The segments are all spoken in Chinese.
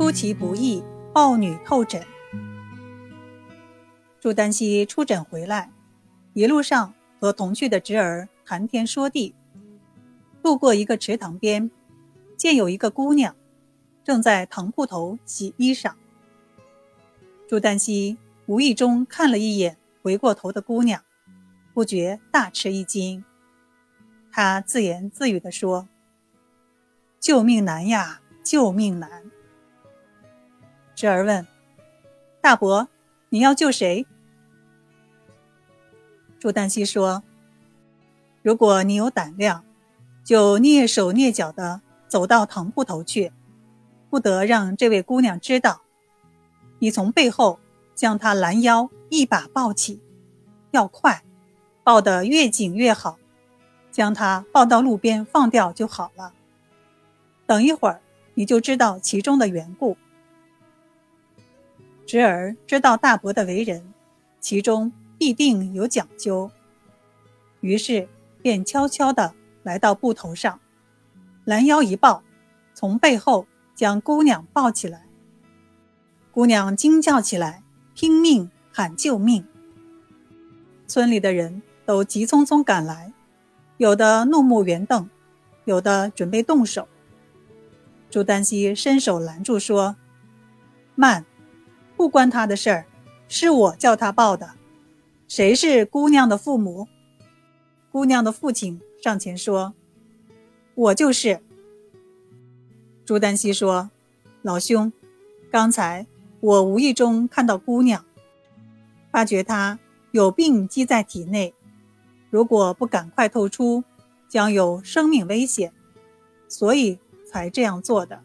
出其不意，抱女透诊。朱丹溪出诊回来，一路上和同去的侄儿谈天说地。路过一个池塘边，见有一个姑娘正在藤铺头洗衣裳。朱丹溪无意中看了一眼回过头的姑娘，不觉大吃一惊。他自言自语地说：“救命难呀，救命难！”侄儿问：“大伯，你要救谁？”朱丹溪说：“如果你有胆量，就蹑手蹑脚地走到堂铺头去，不得让这位姑娘知道。你从背后将她拦腰一把抱起，要快，抱得越紧越好，将她抱到路边放掉就好了。等一会儿，你就知道其中的缘故。”侄儿知道大伯的为人，其中。必定有讲究，于是便悄悄地来到布头上，拦腰一抱，从背后将姑娘抱起来。姑娘惊叫起来，拼命喊救命。村里的人都急匆匆赶来，有的怒目圆瞪，有的准备动手。朱丹溪伸手拦住，说：“慢，不关他的事儿，是我叫他抱的。”谁是姑娘的父母？姑娘的父亲上前说：“我就是。”朱丹溪说：“老兄，刚才我无意中看到姑娘，发觉她有病积在体内，如果不赶快透出，将有生命危险，所以才这样做的。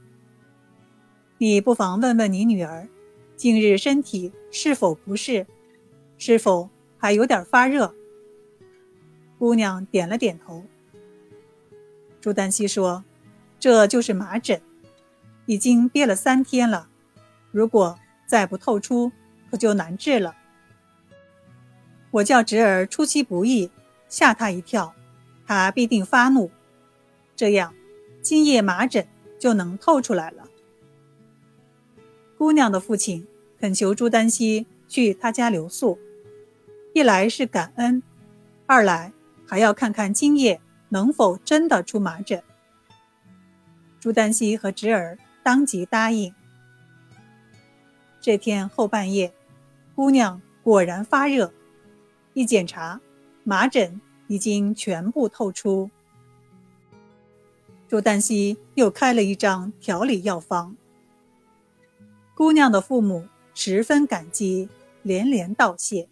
你不妨问问你女儿，近日身体是否不适，是否？”还有点发热。姑娘点了点头。朱丹溪说：“这就是麻疹，已经憋了三天了，如果再不透出，可就难治了。我叫侄儿出其不意，吓他一跳，他必定发怒，这样今夜麻疹就能透出来了。”姑娘的父亲恳求朱丹溪去他家留宿。一来是感恩，二来还要看看今夜能否真的出麻疹。朱丹溪和侄儿当即答应。这天后半夜，姑娘果然发热，一检查，麻疹已经全部透出。朱丹溪又开了一张调理药方。姑娘的父母十分感激，连连道谢。